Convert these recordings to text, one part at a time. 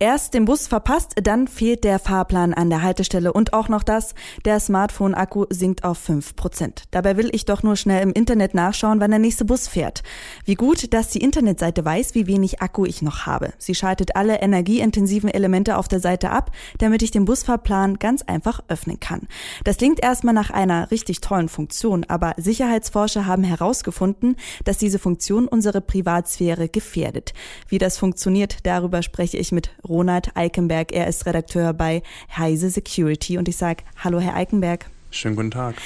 Erst den Bus verpasst, dann fehlt der Fahrplan an der Haltestelle und auch noch das, der Smartphone-Akku sinkt auf 5%. Dabei will ich doch nur schnell im Internet nachschauen, wann der nächste Bus fährt. Wie gut, dass die Internetseite weiß, wie wenig Akku ich noch habe. Sie schaltet alle energieintensiven Elemente auf der Seite ab, damit ich den Busfahrplan ganz einfach öffnen kann. Das klingt erstmal nach einer richtig tollen Funktion, aber Sicherheitsforscher haben herausgefunden, dass diese Funktion unsere Privatsphäre gefährdet. Wie das funktioniert, darüber spreche ich mit Ronald Eikenberg. Er ist Redakteur bei Heise Security und ich sage Hallo, Herr Eikenberg. Schönen guten Tag.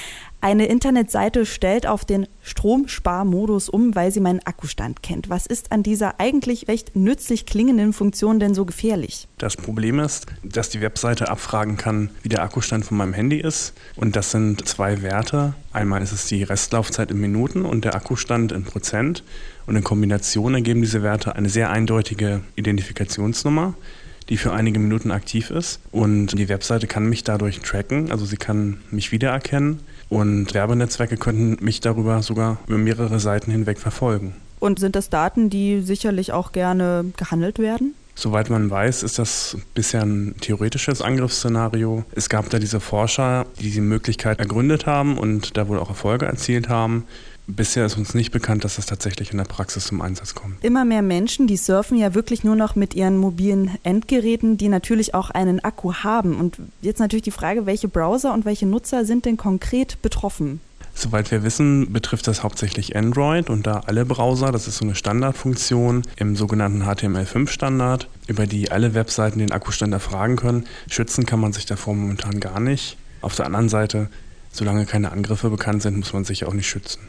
Eine Internetseite stellt auf den Stromsparmodus um, weil sie meinen Akkustand kennt. Was ist an dieser eigentlich recht nützlich klingenden Funktion denn so gefährlich? Das Problem ist, dass die Webseite abfragen kann, wie der Akkustand von meinem Handy ist. Und das sind zwei Werte. Einmal ist es die Restlaufzeit in Minuten und der Akkustand in Prozent. Und in Kombination ergeben diese Werte eine sehr eindeutige Identifikationsnummer die für einige Minuten aktiv ist. Und die Webseite kann mich dadurch tracken, also sie kann mich wiedererkennen und Werbenetzwerke könnten mich darüber sogar über mehrere Seiten hinweg verfolgen. Und sind das Daten, die sicherlich auch gerne gehandelt werden? Soweit man weiß, ist das bisher ein theoretisches Angriffsszenario. Es gab da diese Forscher, die diese Möglichkeit ergründet haben und da wohl auch Erfolge erzielt haben. Bisher ist uns nicht bekannt, dass das tatsächlich in der Praxis zum Einsatz kommt. Immer mehr Menschen, die surfen ja wirklich nur noch mit ihren mobilen Endgeräten, die natürlich auch einen Akku haben. Und jetzt natürlich die Frage, welche Browser und welche Nutzer sind denn konkret betroffen? Soweit wir wissen, betrifft das hauptsächlich Android und da alle Browser. Das ist so eine Standardfunktion im sogenannten HTML5-Standard, über die alle Webseiten den Akkustand erfragen können. Schützen kann man sich davor momentan gar nicht. Auf der anderen Seite, solange keine Angriffe bekannt sind, muss man sich auch nicht schützen.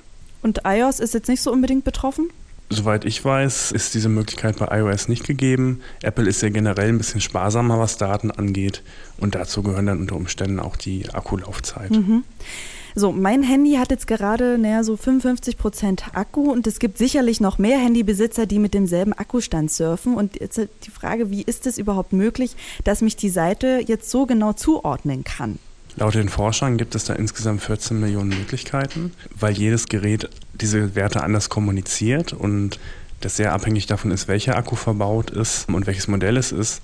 Und iOS ist jetzt nicht so unbedingt betroffen? Soweit ich weiß, ist diese Möglichkeit bei iOS nicht gegeben. Apple ist ja generell ein bisschen sparsamer, was Daten angeht. Und dazu gehören dann unter Umständen auch die Akkulaufzeit. Mhm. So, mein Handy hat jetzt gerade naja, so 55 Prozent Akku und es gibt sicherlich noch mehr Handybesitzer, die mit demselben Akkustand surfen. Und jetzt die Frage, wie ist es überhaupt möglich, dass mich die Seite jetzt so genau zuordnen kann? Laut den Forschern gibt es da insgesamt 14 Millionen Möglichkeiten, weil jedes Gerät diese Werte anders kommuniziert und das sehr abhängig davon ist, welcher Akku verbaut ist und welches Modell es ist.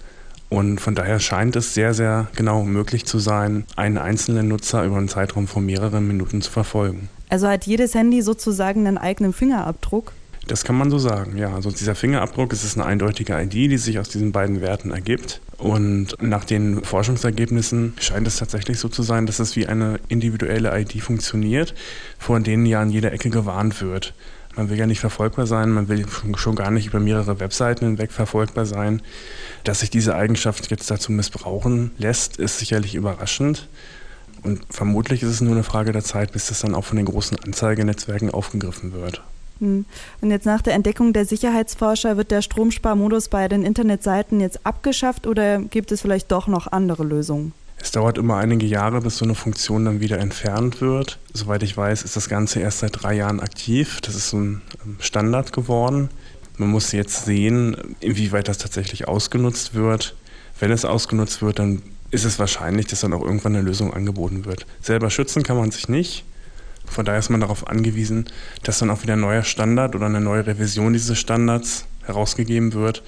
Und von daher scheint es sehr, sehr genau möglich zu sein, einen einzelnen Nutzer über einen Zeitraum von mehreren Minuten zu verfolgen. Also hat jedes Handy sozusagen einen eigenen Fingerabdruck? Das kann man so sagen, ja. Also dieser Fingerabdruck es ist eine eindeutige ID, die sich aus diesen beiden Werten ergibt. Und nach den Forschungsergebnissen scheint es tatsächlich so zu sein, dass es wie eine individuelle ID funktioniert, vor denen ja an jeder Ecke gewarnt wird. Man will ja nicht verfolgbar sein, man will schon gar nicht über mehrere Webseiten hinweg verfolgbar sein. Dass sich diese Eigenschaft jetzt dazu missbrauchen lässt, ist sicherlich überraschend. Und vermutlich ist es nur eine Frage der Zeit, bis das dann auch von den großen Anzeigenetzwerken aufgegriffen wird. Und jetzt nach der Entdeckung der Sicherheitsforscher wird der Stromsparmodus bei den Internetseiten jetzt abgeschafft oder gibt es vielleicht doch noch andere Lösungen? Es dauert immer einige Jahre, bis so eine Funktion dann wieder entfernt wird. Soweit ich weiß, ist das Ganze erst seit drei Jahren aktiv. Das ist so ein ähm, Standard geworden. Man muss jetzt sehen, inwieweit das tatsächlich ausgenutzt wird. Wenn es ausgenutzt wird, dann ist es wahrscheinlich, dass dann auch irgendwann eine Lösung angeboten wird. Selber schützen kann man sich nicht. Von daher ist man darauf angewiesen, dass dann auch wieder ein neuer Standard oder eine neue Revision dieses Standards herausgegeben wird,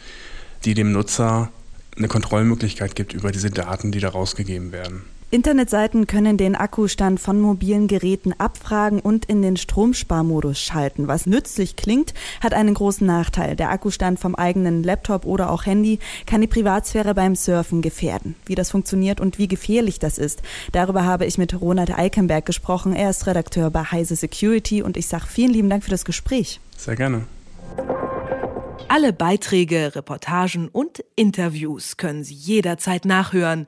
die dem Nutzer eine Kontrollmöglichkeit gibt über diese Daten, die da rausgegeben werden. Internetseiten können den Akkustand von mobilen Geräten abfragen und in den Stromsparmodus schalten. Was nützlich klingt, hat einen großen Nachteil. Der Akkustand vom eigenen Laptop oder auch Handy kann die Privatsphäre beim Surfen gefährden. Wie das funktioniert und wie gefährlich das ist, darüber habe ich mit Ronald Eikenberg gesprochen. Er ist Redakteur bei Heise Security und ich sage vielen lieben Dank für das Gespräch. Sehr gerne. Alle Beiträge, Reportagen und Interviews können Sie jederzeit nachhören